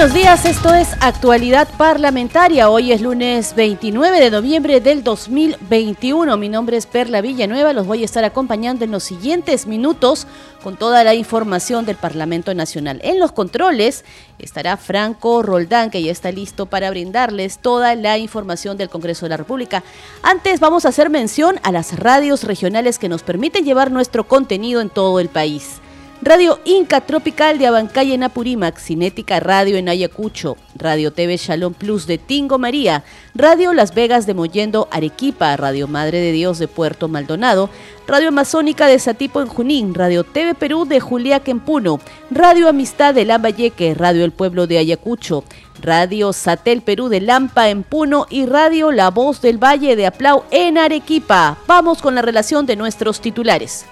Buenos días, esto es Actualidad Parlamentaria. Hoy es lunes 29 de noviembre del 2021. Mi nombre es Perla Villanueva, los voy a estar acompañando en los siguientes minutos con toda la información del Parlamento Nacional. En los controles estará Franco Roldán, que ya está listo para brindarles toda la información del Congreso de la República. Antes vamos a hacer mención a las radios regionales que nos permiten llevar nuestro contenido en todo el país. Radio Inca Tropical de Abancay en Apurímac, Cinética Radio en Ayacucho, Radio TV Shalom Plus de Tingo María, Radio Las Vegas de Mollendo Arequipa, Radio Madre de Dios de Puerto Maldonado, Radio Amazónica de Satipo en Junín, Radio TV Perú de Juliaca en Puno, Radio Amistad de Lambayeque, Radio El Pueblo de Ayacucho, Radio Satel Perú de Lampa en Puno y Radio La Voz del Valle de Aplau en Arequipa. Vamos con la relación de nuestros titulares.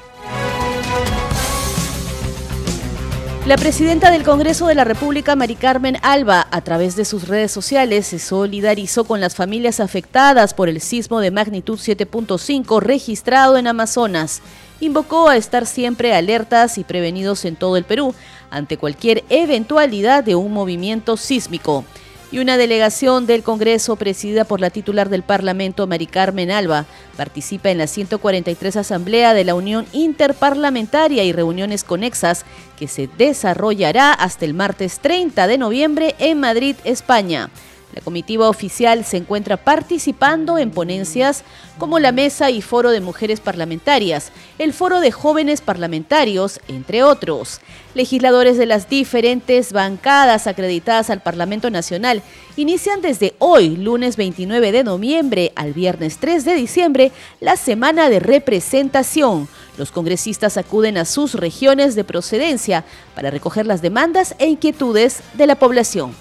La presidenta del Congreso de la República, Mari Carmen Alba, a través de sus redes sociales, se solidarizó con las familias afectadas por el sismo de magnitud 7.5 registrado en Amazonas. Invocó a estar siempre alertas y prevenidos en todo el Perú ante cualquier eventualidad de un movimiento sísmico y una delegación del Congreso presidida por la titular del Parlamento, Mari Carmen Alba, participa en la 143 Asamblea de la Unión Interparlamentaria y reuniones conexas que se desarrollará hasta el martes 30 de noviembre en Madrid, España. La comitiva oficial se encuentra participando en ponencias como la Mesa y Foro de Mujeres Parlamentarias, el Foro de Jóvenes Parlamentarios, entre otros. Legisladores de las diferentes bancadas acreditadas al Parlamento Nacional inician desde hoy, lunes 29 de noviembre, al viernes 3 de diciembre, la semana de representación. Los congresistas acuden a sus regiones de procedencia para recoger las demandas e inquietudes de la población.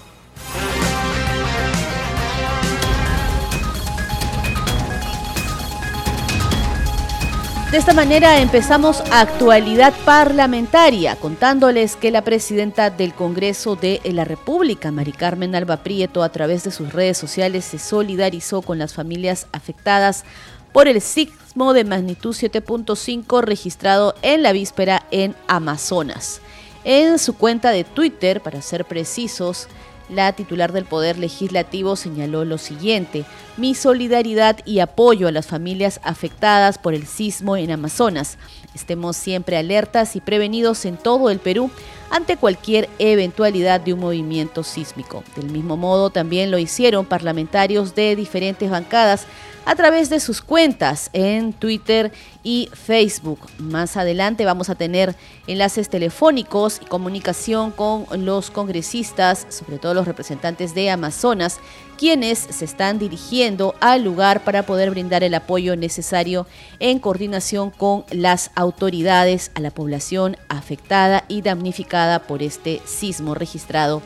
De esta manera empezamos actualidad parlamentaria, contándoles que la presidenta del Congreso de la República, Mari Carmen Alba Prieto, a través de sus redes sociales se solidarizó con las familias afectadas por el sismo de magnitud 7.5 registrado en la víspera en Amazonas. En su cuenta de Twitter, para ser precisos, la titular del Poder Legislativo señaló lo siguiente, mi solidaridad y apoyo a las familias afectadas por el sismo en Amazonas. Estemos siempre alertas y prevenidos en todo el Perú ante cualquier eventualidad de un movimiento sísmico. Del mismo modo, también lo hicieron parlamentarios de diferentes bancadas a través de sus cuentas en Twitter y Facebook. Más adelante vamos a tener enlaces telefónicos y comunicación con los congresistas, sobre todo los representantes de Amazonas, quienes se están dirigiendo al lugar para poder brindar el apoyo necesario en coordinación con las autoridades a la población afectada y damnificada por este sismo registrado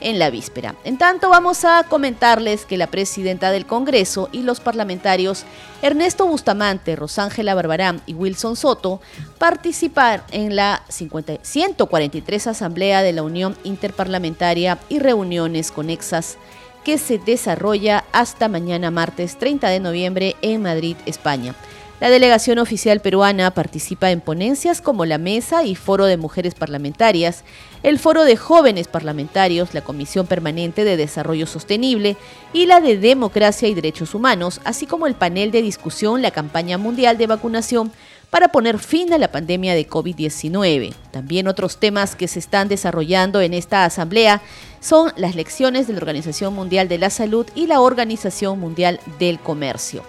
en la víspera. En tanto, vamos a comentarles que la presidenta del Congreso y los parlamentarios Ernesto Bustamante, Rosángela Barbarán y Wilson Soto participaron en la 143 Asamblea de la Unión Interparlamentaria y reuniones conexas que se desarrolla hasta mañana martes 30 de noviembre en Madrid, España. La delegación oficial peruana participa en ponencias como la Mesa y Foro de Mujeres Parlamentarias, el Foro de Jóvenes Parlamentarios, la Comisión Permanente de Desarrollo Sostenible y la de Democracia y Derechos Humanos, así como el panel de discusión La Campaña Mundial de Vacunación para poner fin a la pandemia de COVID-19. También otros temas que se están desarrollando en esta asamblea son las lecciones de la Organización Mundial de la Salud y la Organización Mundial del Comercio.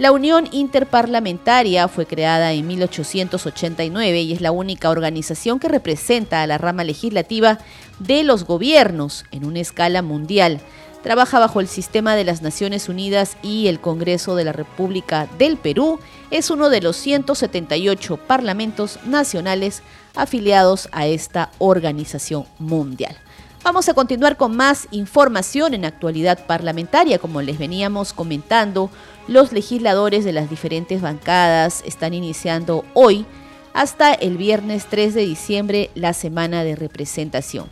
La Unión Interparlamentaria fue creada en 1889 y es la única organización que representa a la rama legislativa de los gobiernos en una escala mundial. Trabaja bajo el sistema de las Naciones Unidas y el Congreso de la República del Perú es uno de los 178 parlamentos nacionales afiliados a esta organización mundial. Vamos a continuar con más información en actualidad parlamentaria, como les veníamos comentando. Los legisladores de las diferentes bancadas están iniciando hoy hasta el viernes 3 de diciembre la semana de representación.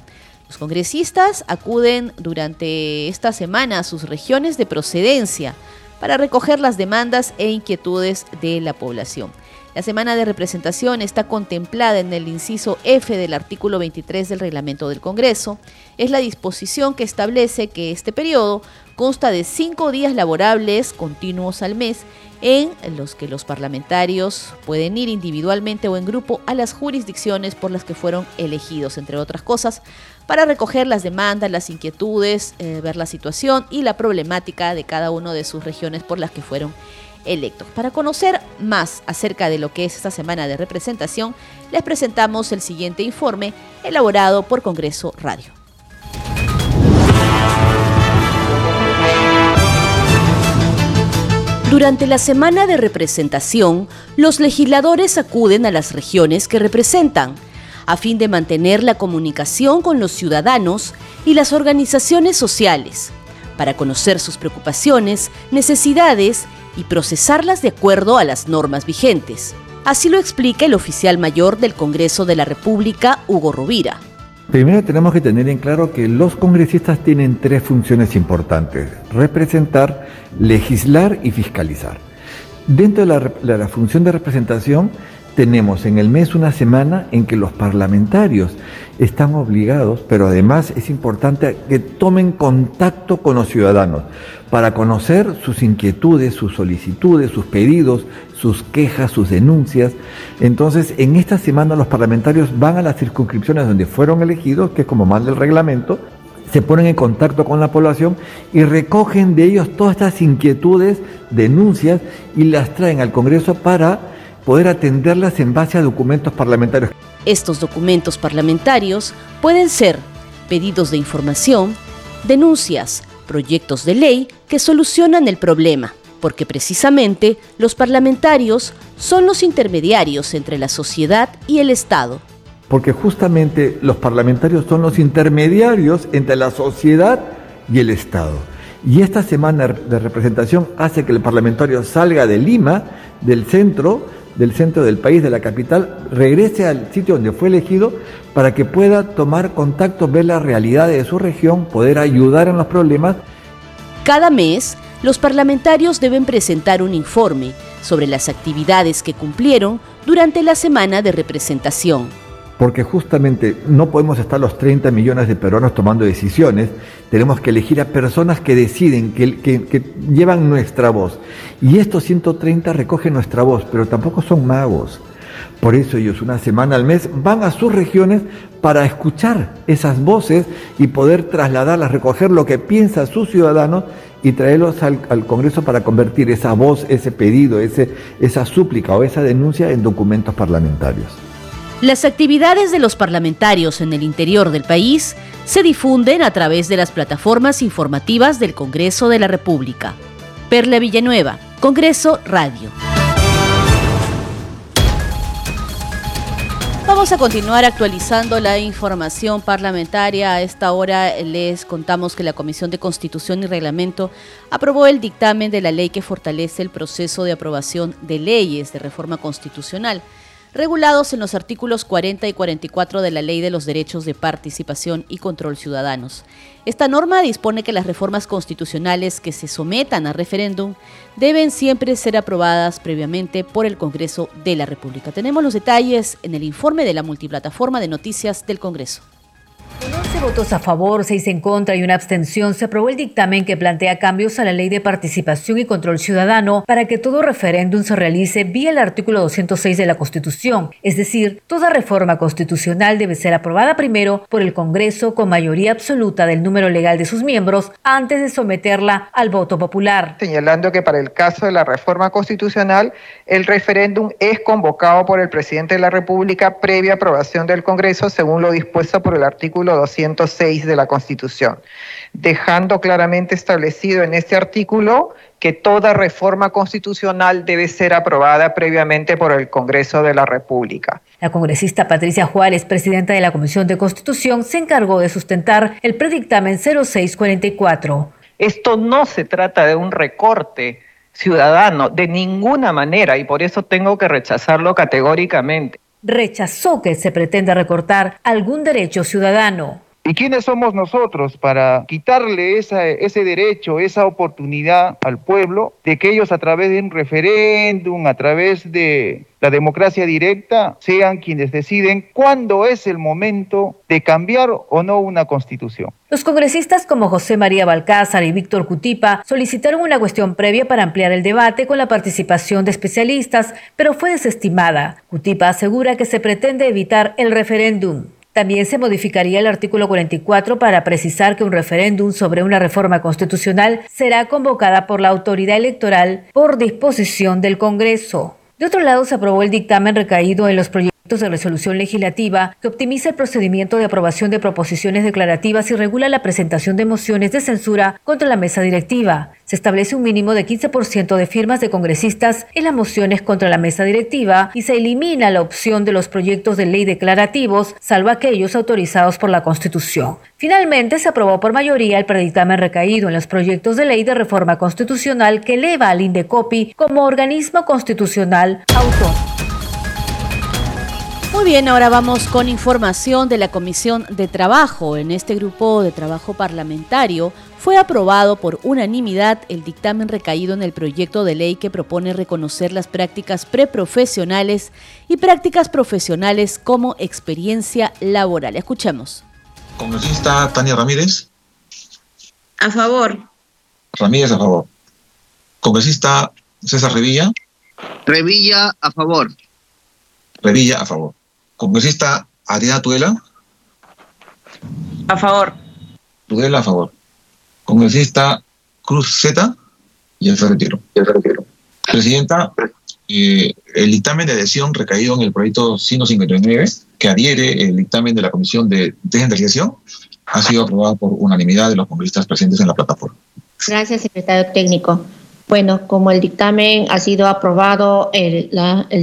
Los congresistas acuden durante esta semana a sus regiones de procedencia para recoger las demandas e inquietudes de la población. La semana de representación está contemplada en el inciso F del artículo 23 del reglamento del Congreso. Es la disposición que establece que este periodo consta de cinco días laborables continuos al mes en los que los parlamentarios pueden ir individualmente o en grupo a las jurisdicciones por las que fueron elegidos, entre otras cosas, para recoger las demandas, las inquietudes, eh, ver la situación y la problemática de cada una de sus regiones por las que fueron electos. Para conocer más acerca de lo que es esta semana de representación, les presentamos el siguiente informe elaborado por Congreso Radio. Durante la semana de representación, los legisladores acuden a las regiones que representan, a fin de mantener la comunicación con los ciudadanos y las organizaciones sociales, para conocer sus preocupaciones, necesidades y procesarlas de acuerdo a las normas vigentes. Así lo explica el oficial mayor del Congreso de la República, Hugo Rovira. Primero tenemos que tener en claro que los congresistas tienen tres funciones importantes, representar, legislar y fiscalizar. Dentro de la, función de representación tenemos en el mes una semana en que los parlamentarios están obligados, pero además es importante que tomen contacto con los ciudadanos para conocer sus inquietudes, sus solicitudes, sus pedidos, sus quejas, sus denuncias. Entonces, en esta semana los parlamentarios van a las circunscripciones donde fueron elegidos, que es como manda el reglamento, se ponen en contacto con la población y recogen de ellos todas estas inquietudes, denuncias y las traen al Congreso para poder atenderlas en base a documentos parlamentarios. Estos documentos parlamentarios pueden ser pedidos de información, denuncias, proyectos de ley que solucionan el problema, porque precisamente los parlamentarios son los intermediarios entre la sociedad y el Estado. Porque justamente los parlamentarios son los intermediarios entre la sociedad y el Estado. Y esta semana de representación hace que el parlamentario salga de Lima, del centro, del centro del país, de la capital, regrese al sitio donde fue elegido para que pueda tomar contacto, ver la realidad de su región, poder ayudar en los problemas. Cada mes, los parlamentarios deben presentar un informe sobre las actividades que cumplieron durante la semana de representación porque justamente no podemos estar los 30 millones de peruanos tomando decisiones, tenemos que elegir a personas que deciden, que, llevan nuestra voz. Y estos 130 recogen nuestra voz, pero tampoco son magos. Por eso ellos una semana al mes van a sus regiones para escuchar esas voces y poder trasladarlas, recoger lo que piensa sus ciudadanos y traerlos al, Congreso para convertir esa voz, ese pedido, ese, esa súplica o esa denuncia en documentos parlamentarios. Las actividades de los parlamentarios en el interior del país se difunden a través de las plataformas informativas del Congreso de la República. Perla Villanueva, Congreso Radio. Vamos a continuar actualizando la información parlamentaria. A esta hora les contamos que la Comisión de Constitución y Reglamento aprobó el dictamen de la ley que fortalece el proceso de aprobación de leyes de reforma constitucional regulados en los artículos 40 y 44 de la Ley de los Derechos de Participación y Control Ciudadanos. Esta norma dispone que las reformas constitucionales que se sometan a referéndum deben siempre ser aprobadas previamente por el Congreso de la República. Tenemos los detalles en el informe de la multiplataforma de noticias del Congreso. Con 11 votos a favor, 6 en contra y una abstención, se aprobó el dictamen que plantea cambios a la Ley de Participación y Control Ciudadano para que todo referéndum se realice vía el artículo 206 de la Constitución. Es decir, toda reforma constitucional debe ser aprobada primero por el Congreso con mayoría absoluta del número legal de sus miembros antes de someterla al voto popular. Señalando que para el caso de la reforma constitucional, el referéndum es convocado por el presidente de la República previa aprobación del Congreso según lo dispuesto por el artículo 206 de la Constitución, dejando claramente establecido en este artículo que toda reforma constitucional debe ser aprobada previamente por el Congreso de la República. La congresista Patricia Juárez, presidenta de la Comisión de Constitución, se encargó de sustentar el predictamen 0644. Esto no se trata de un recorte ciudadano de ninguna manera y por eso tengo que rechazarlo categóricamente rechazó que se pretenda recortar algún derecho ciudadano. ¿Y quiénes somos nosotros para quitarle ese derecho, esa oportunidad al pueblo de que ellos a través de un referéndum, a través de la democracia directa, sean quienes deciden cuándo es el momento de cambiar o no una constitución? Los congresistas como José María Balcázar y Víctor Cutipa solicitaron una cuestión previa para ampliar el debate con la participación de especialistas, pero fue desestimada. Cutipa asegura que se pretende evitar el referéndum. También se modificaría el artículo 44 para precisar que un referéndum sobre una reforma constitucional será convocada por la autoridad electoral por disposición del Congreso. De otro lado, se aprobó el dictamen recaído en los proyectos de resolución legislativa que optimiza el procedimiento de aprobación de proposiciones declarativas y regula la presentación de mociones de censura contra la mesa directiva. Se establece un mínimo de 15% de firmas de congresistas en las mociones contra la mesa directiva y se elimina la opción de los proyectos de ley declarativos, salvo aquellos autorizados por la Constitución. Finalmente, se aprobó por mayoría el predictamen recaído en los proyectos de ley de reforma constitucional que eleva al INDECOPI como organismo constitucional autónomo. Muy bien, ahora vamos con información de la Comisión de Trabajo. En este grupo de trabajo parlamentario fue aprobado por unanimidad el dictamen recaído en el proyecto de ley que propone reconocer las prácticas preprofesionales y prácticas profesionales como experiencia laboral. Escuchemos. Congresista Tania Ramírez. A favor. Ramírez a favor. Congresista César Revilla. Revilla a favor. Revilla a favor. Congresista Adriana Tudela. A favor. Tudela a favor. Congresista Cruz Z. Y el retiro. retiro. Presidenta, eh, el dictamen de adhesión recaído en el proyecto 159, que adhiere el dictamen de la Comisión de Descentralización, ha sido aprobado por unanimidad de los congresistas presentes en la plataforma. Gracias, secretario técnico. Bueno, como el dictamen ha sido aprobado, el,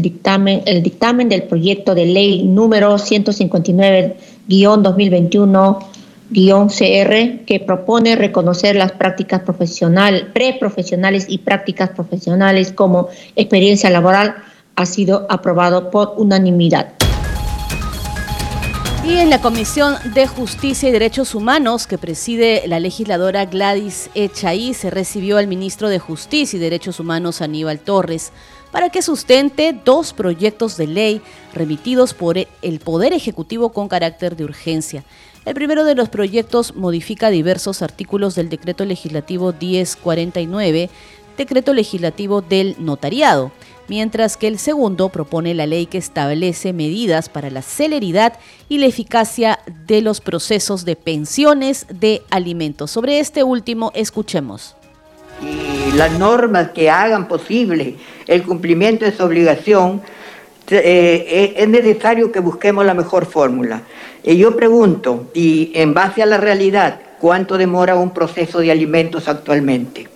dictamen, el dictamen del proyecto de ley número 159-2021-CR, que propone reconocer las prácticas profesionales, preprofesionales y prácticas profesionales como experiencia laboral, ha sido aprobado por unanimidad. Y en la Comisión de Justicia y Derechos Humanos que preside la legisladora Gladys Echaí se recibió al ministro de Justicia y Derechos Humanos Aníbal Torres para que sustente dos proyectos de ley remitidos por el Poder Ejecutivo con carácter de urgencia. El primero de los proyectos modifica diversos artículos del decreto legislativo 1049, decreto legislativo del notariado mientras que el segundo propone la ley que establece medidas para la celeridad y la eficacia de los procesos de pensiones de alimentos. Sobre este último, escuchemos. Y las normas que hagan posible el cumplimiento de esa obligación, eh, eh, es necesario que busquemos la mejor fórmula. Y yo pregunto, y en base a la realidad, ¿cuánto demora un proceso de alimentos actualmente?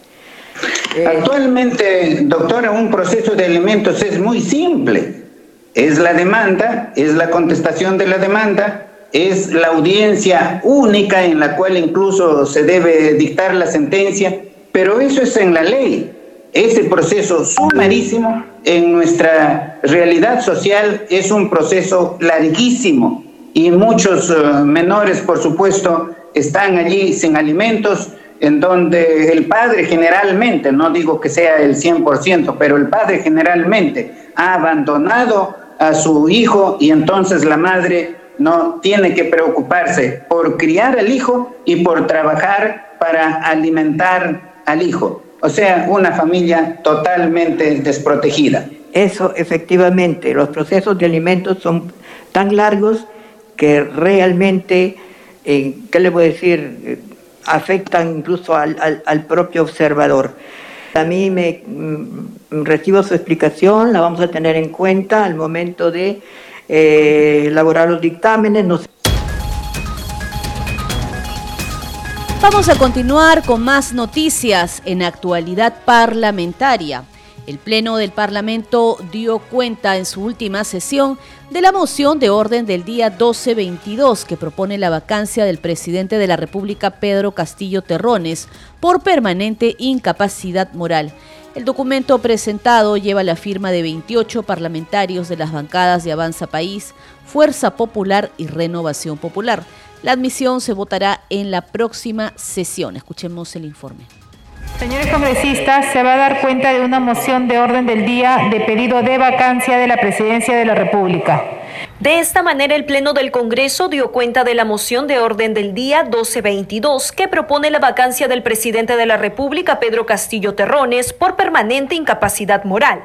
Eh, Actualmente, doctora, un proceso de alimentos es muy simple. Es la demanda, es la contestación de la demanda, es la audiencia única en la cual incluso se debe dictar la sentencia, pero eso es en la ley. Ese proceso sumarísimo en nuestra realidad social es un proceso larguísimo y muchos eh, menores, por supuesto, están allí sin alimentos, en donde el padre generalmente, no digo que sea el 100%, pero el padre generalmente ha abandonado a su hijo y entonces la madre no tiene que preocuparse por criar al hijo y por trabajar para alimentar al hijo. O sea, una familia totalmente desprotegida. Eso, efectivamente, los procesos de alimentos son tan largos que realmente, eh, ¿qué le voy a decir? Afectan incluso al, propio observador. A mí me mm, recibo su explicación, la vamos a tener en cuenta al momento de eh, elaborar los dictámenes. Vamos a continuar con más noticias en actualidad parlamentaria. El Pleno del Parlamento dio cuenta en su última sesión de la moción de orden del día 1222 que propone la vacancia del presidente de la República Pedro Castillo Terrones por permanente incapacidad moral. El documento presentado lleva la firma de 28 parlamentarios de las bancadas de Avanza País, Fuerza Popular y Renovación Popular. La admisión se votará en la próxima sesión. Escuchemos el informe. Señores congresistas, se va a dar cuenta de una moción de orden del día de pedido de vacancia de la Presidencia de la República. De esta manera, el Pleno del Congreso dio cuenta de la moción de orden del día 1222 que propone la vacancia del presidente de la República, Pedro Castillo Terrones, por permanente incapacidad moral.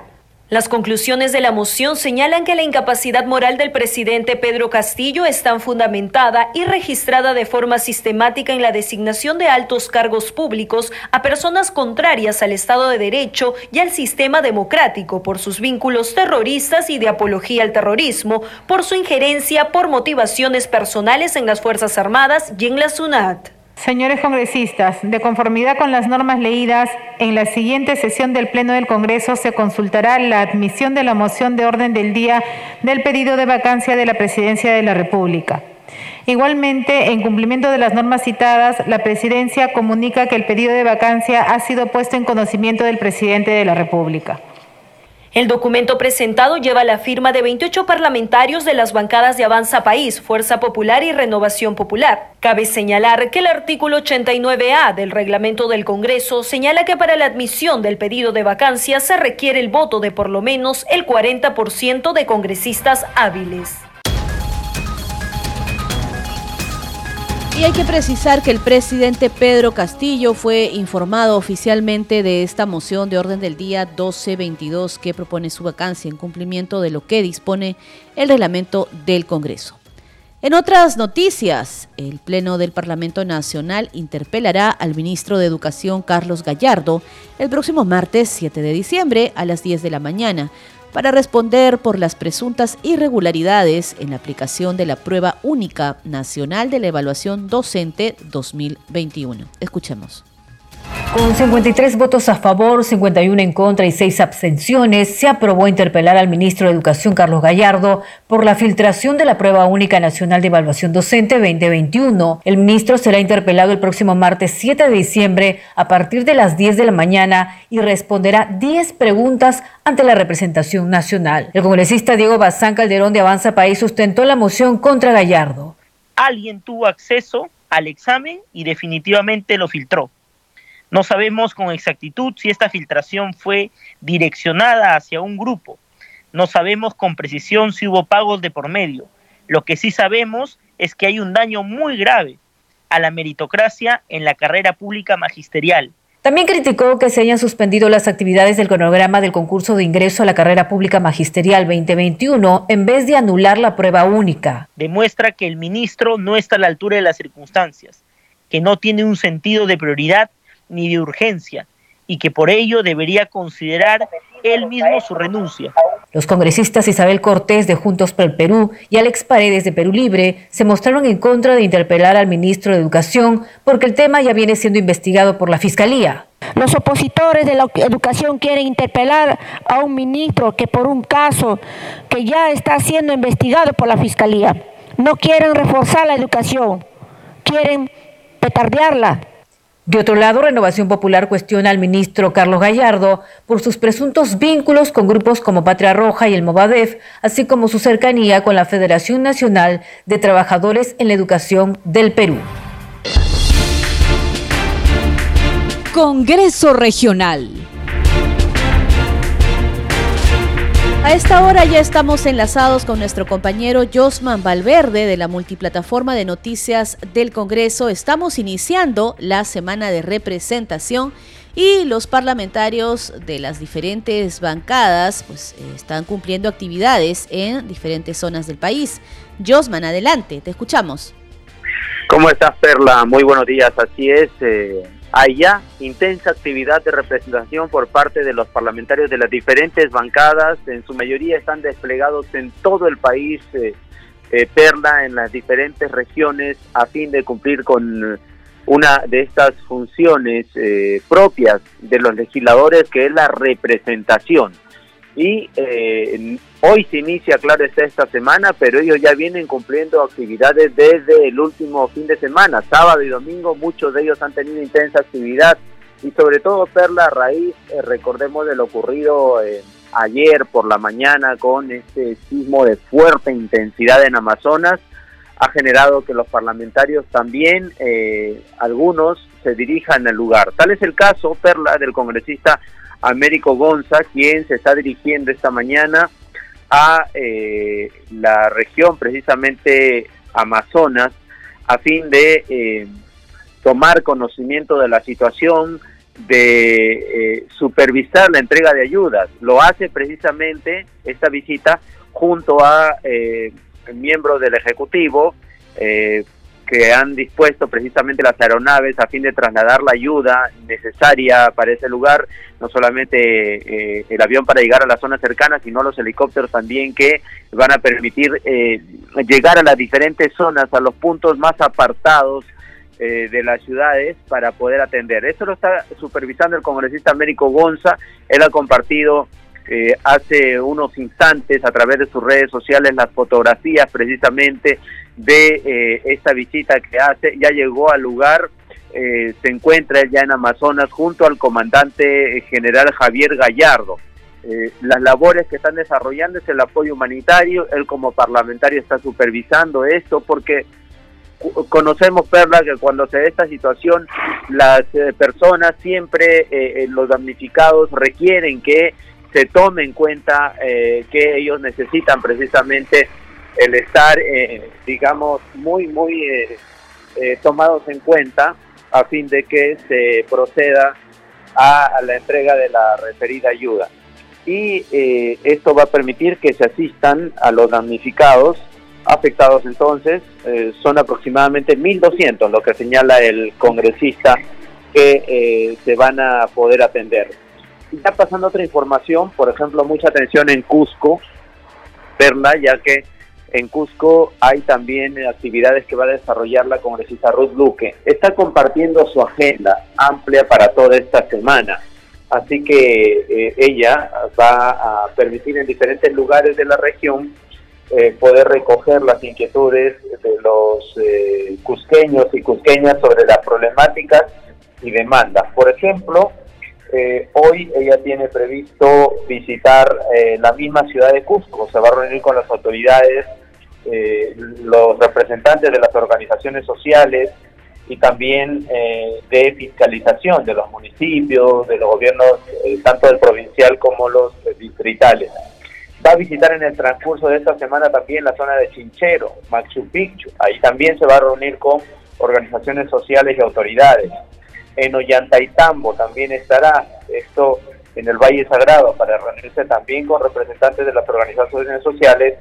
Las conclusiones de la moción señalan que la incapacidad moral del presidente Pedro Castillo está fundamentada y registrada de forma sistemática en la designación de altos cargos públicos a personas contrarias al Estado de Derecho y al sistema democrático por sus vínculos terroristas y de apología al terrorismo, por su injerencia por motivaciones personales en las Fuerzas Armadas y en la SUNAT. Señores congresistas, de conformidad con las normas leídas, en la siguiente sesión del Pleno del Congreso se consultará la admisión de la moción de orden del día del pedido de vacancia de la Presidencia de la República. Igualmente, en cumplimiento de las normas citadas, la Presidencia comunica que el pedido de vacancia ha sido puesto en conocimiento del Presidente de la República. El documento presentado lleva la firma de 28 parlamentarios de las bancadas de Avanza País, Fuerza Popular y Renovación Popular. Cabe señalar que el artículo 89A del reglamento del Congreso señala que para la admisión del pedido de vacancia se requiere el voto de por lo menos el 40% de congresistas hábiles. Y hay que precisar que el presidente Pedro Castillo fue informado oficialmente de esta moción de orden del día 1222 que propone su vacancia en cumplimiento de lo que dispone el reglamento del Congreso. En otras noticias, el Pleno del Parlamento Nacional interpelará al ministro de Educación Carlos Gallardo el próximo martes 7 de diciembre a las 10 de la mañana para responder por las presuntas irregularidades en la aplicación de la prueba única nacional de la evaluación docente 2021. Escuchemos. Con 53 votos a favor, 51 en contra y 6 abstenciones, se aprobó interpelar al ministro de Educación Carlos Gallardo por la filtración de la Prueba Única Nacional de Evaluación Docente 2021. El ministro será interpelado el próximo martes 7 de diciembre a partir de las 10 de la mañana y responderá 10 preguntas ante la representación nacional. El congresista Diego Bazán Calderón de Avanza País sustentó la moción contra Gallardo. Alguien tuvo acceso al examen y definitivamente lo filtró no sabemos con exactitud si esta filtración fue direccionada hacia un grupo. No sabemos con precisión si hubo pagos de por medio. Lo que sí sabemos es que hay un daño muy grave a la meritocracia en la carrera pública magisterial. También criticó que se hayan suspendido las actividades del cronograma del concurso de ingreso a la carrera pública magisterial 2021 en vez de anular la prueba única. Demuestra que el ministro no está a la altura de las circunstancias, que no tiene un sentido de prioridad ni de urgencia y que por ello debería considerar él mismo su renuncia. Los congresistas Isabel Cortés de Juntos por el Perú y Alex Paredes de Perú Libre se mostraron en contra de interpelar al ministro de Educación porque el tema ya viene siendo investigado por la Fiscalía. Los opositores de la educación quieren interpelar a un ministro que por un caso que ya está siendo investigado por la Fiscalía. No quieren reforzar la educación, quieren petardearla, de otro lado, Renovación Popular cuestiona al ministro Carlos Gallardo por sus presuntos vínculos con grupos como Patria Roja y el Movadef, así como su cercanía con la Federación Nacional de Trabajadores en la Educación del Perú. Congreso Regional. A esta hora ya estamos enlazados con nuestro compañero Josman Valverde de la multiplataforma de noticias del Congreso. Estamos iniciando la semana de representación y los parlamentarios de las diferentes bancadas pues, eh, están cumpliendo actividades en diferentes zonas del país. Josman, adelante, te escuchamos. ¿Cómo estás, Perla? Muy buenos días. Así es. Eh, hay ya intensa actividad de representación por parte de los parlamentarios de las diferentes bancadas, en su mayoría están desplegados en todo el país, eh, eh, Perla, en las diferentes regiones, a fin de cumplir con una de estas funciones eh, propias de los legisladores, que es la representación. Y hoy se inicia, claro, está esta semana, pero ellos ya vienen cumpliendo actividades desde el último fin de semana, sábado y domingo, muchos de ellos han tenido intensa actividad y sobre todo Perla raíz, eh, recordemos de lo ocurrido eh, ayer por la mañana con este sismo de fuerte intensidad en Amazonas, ha generado que los parlamentarios también, eh, algunos, se dirijan al lugar. Tal es el caso, Perla, del congresista Américo Gonza, quien se está dirigiendo esta mañana a eh, la región, precisamente Amazonas, a fin de eh, tomar conocimiento de la situación, de supervisar la entrega de ayudas. Lo hace precisamente esta visita junto a miembros del Ejecutivo eh, que han dispuesto precisamente las aeronaves a fin de trasladar la ayuda necesaria para ese lugar, no solamente eh, el avión para llegar a las zonas cercanas, sino los helicópteros también que van a permitir eh, llegar a las diferentes zonas, a los puntos más apartados de las ciudades para poder atender. Esto lo está supervisando el congresista Américo Gonza, él ha compartido eh, hace unos instantes a través de sus redes sociales las fotografías precisamente de eh, esta visita que hace. Ya llegó al lugar, eh, se encuentra ya en Amazonas junto al comandante general Javier Gallardo. las labores que están desarrollando es el apoyo humanitario, él como parlamentario está supervisando esto porque conocemos, Perla, que cuando se da esta situación, las personas siempre, los damnificados requieren que se tome en cuenta eh, que ellos necesitan precisamente el estar, eh, digamos, muy, muy eh, tomados en cuenta a fin de que se proceda a, la entrega de la referida ayuda. Y esto va a permitir que se asistan a los damnificados afectados entonces, son aproximadamente 1.200 lo que señala el congresista que se van a poder atender ya pasando otra información, por ejemplo, mucha atención en Cusco, Perla, ya que en Cusco hay también actividades que va a desarrollar la congresista Ruth Luque. Está compartiendo su agenda amplia para toda esta semana. Así que eh, ella va a permitir en diferentes lugares de la región eh, poder recoger las inquietudes de los eh, cusqueños y cusqueñas sobre las problemáticas y demandas. Por ejemplo, eh, hoy ella tiene previsto visitar eh, la misma ciudad de Cusco, se va a reunir con las autoridades, eh, los representantes de las organizaciones sociales y también de fiscalización de los municipios, de los gobiernos, tanto del provincial como los distritales. Va a visitar en el transcurso de esta semana también la zona de Chinchero, Machu Picchu. Ahí también se va a reunir con organizaciones sociales y autoridades en Ollantaytambo también estará, esto en el Valle Sagrado, para reunirse también con representantes de las organizaciones sociales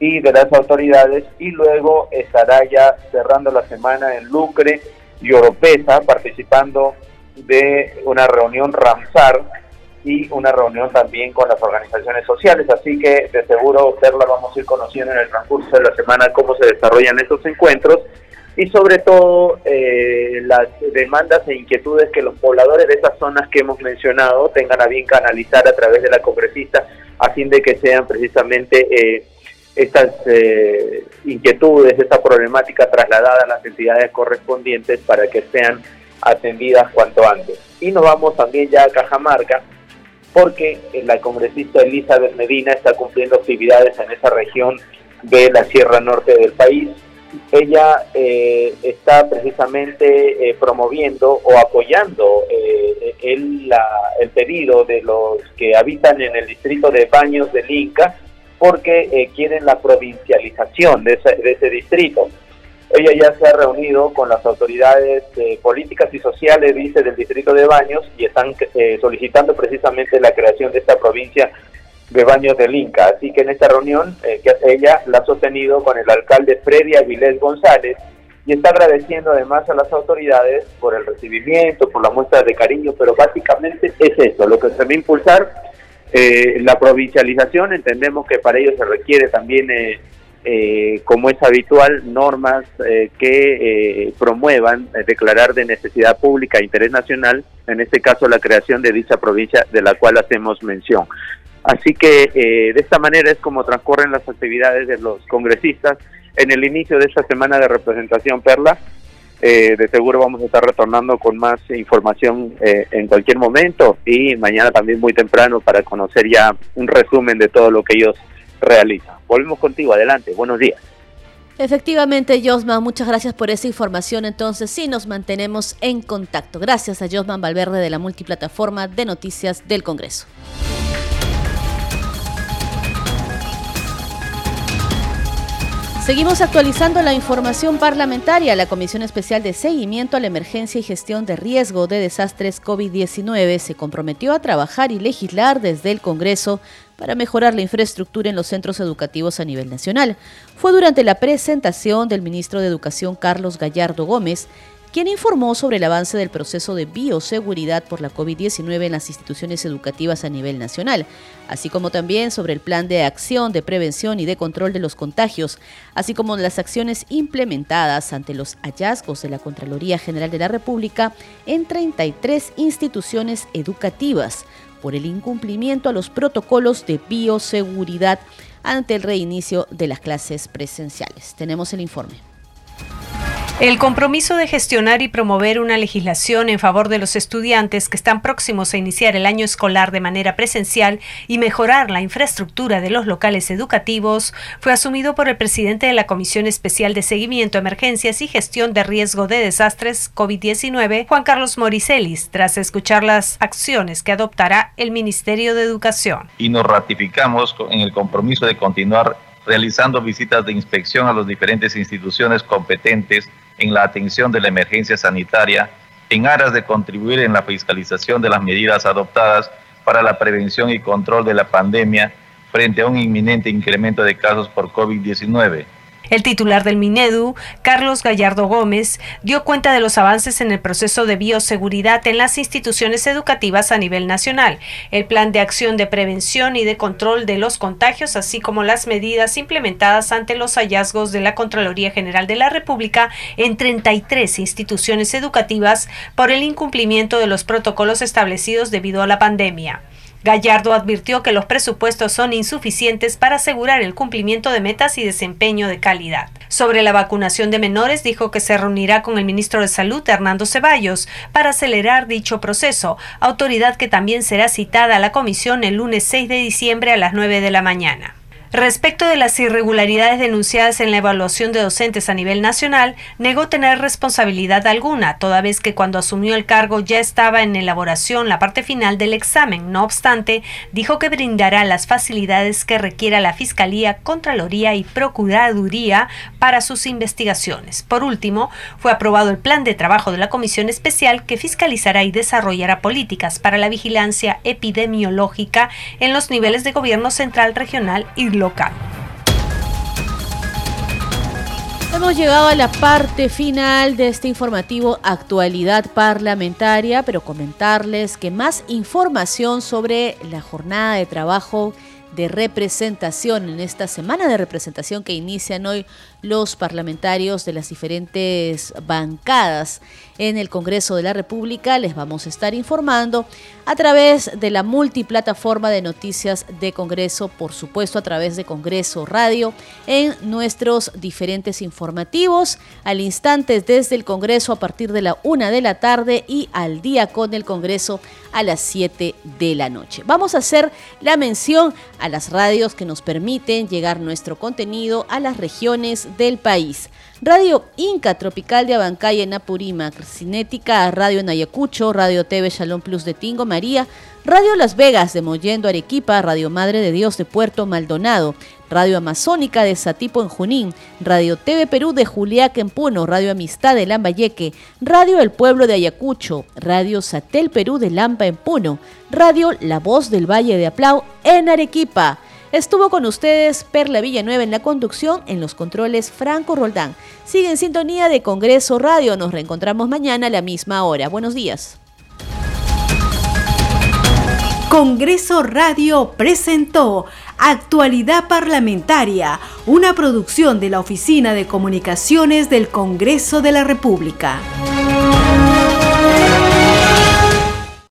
y de las autoridades, y luego estará ya cerrando la semana en Lucre y Oropesa, participando de una reunión Ramsar y una reunión también con las organizaciones sociales, así que de seguro Perla vamos a ir conociendo en el transcurso de la semana cómo se desarrollan estos encuentros y sobre todo eh, las demandas e inquietudes que los pobladores de esas zonas que hemos mencionado tengan a bien canalizar a través de la congresista a fin de que sean precisamente eh, estas eh, inquietudes, esta problemática trasladada a las entidades correspondientes para que sean atendidas cuanto antes. Y nos vamos también ya a Cajamarca porque la congresista Elizabeth Medina está cumpliendo actividades en esa región de la Sierra Norte del país ella eh, está precisamente eh, promoviendo o apoyando eh, el, el, pedido de los que habitan en el distrito de Baños del Inca porque quieren la provincialización de ese, de ese, distrito. Ella ya se ha reunido con las autoridades políticas y sociales, dice, del distrito de Baños y están solicitando precisamente la creación de esta provincia de Baños del Inca. Así que en esta reunión eh, que ella la ha sostenido con el alcalde Freddy Avilés González y está agradeciendo además a las autoridades por el recibimiento, por la muestra de cariño, pero básicamente es eso, lo que se va a impulsar eh, la provincialización, entendemos que para ello se requiere también, eh, como es habitual, normas que promuevan declarar de necesidad pública e interés nacional, en este caso la creación de dicha provincia de la cual hacemos mención. Así que eh, de esta manera es como transcurren las actividades de los congresistas en el inicio de esta semana de representación Perla. Eh, de seguro vamos a estar retornando con más información eh, en cualquier momento y mañana también muy temprano para conocer ya un resumen de todo lo que ellos realizan. Volvemos contigo, adelante, buenos días. Efectivamente, Josman, muchas gracias por esa información. Entonces, sí, nos mantenemos en contacto. Gracias a Josman Valverde de la multiplataforma de noticias del Congreso. Seguimos actualizando la información parlamentaria. La Comisión Especial de Seguimiento a la Emergencia y Gestión de Riesgo de Desastres COVID-19 se comprometió a trabajar y legislar desde el Congreso para mejorar la infraestructura en los centros educativos a nivel nacional. Fue durante la presentación del ministro de Educación Carlos Gallardo Gómez quien informó sobre el avance del proceso de bioseguridad por la COVID-19 en las instituciones educativas a nivel nacional, así como también sobre el plan de acción de prevención y de control de los contagios, así como las acciones implementadas ante los hallazgos de la Contraloría General de la República en 33 instituciones educativas por el incumplimiento a los protocolos de bioseguridad ante el reinicio de las clases presenciales. Tenemos el informe. El compromiso de gestionar y promover una legislación en favor de los estudiantes que están próximos a iniciar el año escolar de manera presencial y mejorar la infraestructura de los locales educativos fue asumido por el presidente de la Comisión Especial de Seguimiento, Emergencias y Gestión de Riesgo de Desastres COVID-19, Juan Carlos Moricelis, tras escuchar las acciones que adoptará el Ministerio de Educación. Y nos ratificamos en el compromiso de continuar realizando visitas de inspección a las diferentes instituciones competentes en la atención de la emergencia sanitaria en aras de contribuir en la fiscalización de las medidas adoptadas para la prevención y control de la pandemia frente a un inminente incremento de casos por COVID-19 el titular del Minedu, Carlos Gallardo Gómez, dio cuenta de los avances en el proceso de bioseguridad en las instituciones educativas a nivel nacional, el plan de acción de prevención y de control de los contagios, así como las medidas implementadas ante los hallazgos de la Contraloría General de la República en 33 instituciones educativas por el incumplimiento de los protocolos establecidos debido a la pandemia. Gallardo advirtió que los presupuestos son insuficientes para asegurar el cumplimiento de metas y desempeño de calidad. Sobre la vacunación de menores, dijo que se reunirá con el ministro de Salud, Hernando Ceballos, para acelerar dicho proceso, autoridad que también será citada a la comisión el lunes 6 de diciembre a las 9 de la mañana. Respecto de las irregularidades denunciadas en la evaluación de docentes a nivel nacional, negó tener responsabilidad alguna, toda vez que cuando asumió el cargo ya estaba en elaboración la parte final del examen. No obstante, dijo que brindará las facilidades que requiera la Fiscalía, Contraloría y Procuraduría para sus investigaciones. Por último, fue aprobado el plan de trabajo de la Comisión Especial que fiscalizará y desarrollará políticas para la vigilancia epidemiológica en los niveles de gobierno central, regional y local. Hemos llegado a la parte final de este informativo Actualidad Parlamentaria, pero comentarles que más información sobre la jornada de trabajo de representación en esta semana de representación que inician hoy los parlamentarios de las diferentes bancadas en el Congreso de la República. Les vamos a estar informando a través de la multiplataforma de noticias de Congreso, por supuesto a través de Congreso Radio, en nuestros diferentes informativos, al instante desde el Congreso a partir de la una de la tarde y al día con el Congreso a las 7 de la noche. Vamos a hacer la mención a las radios que nos permiten llegar nuestro contenido a las regiones del país. Radio Inca Tropical de Abancay en Apurímac, Cinética Radio en Ayacucho, Radio TV Shalom Plus de Tingo María, Radio Las Vegas de Mollendo Arequipa, Radio Madre de Dios de Puerto Maldonado, Radio Amazónica de Satipo en Junín, Radio TV Perú de Juliaca en Puno, Radio Amistad de Lambayeque, Radio El Pueblo de Ayacucho, Radio Satel Perú de Lampa en Puno, Radio La Voz del Valle de Aplau en Arequipa. Estuvo con ustedes Perla Villanueva en la conducción, en los controles Franco Roldán. Sigue en sintonía de Congreso Radio. Nos reencontramos mañana a la misma hora. Buenos días. Congreso Radio presentó Actualidad Parlamentaria, una producción de la Oficina de Comunicaciones del Congreso de la República.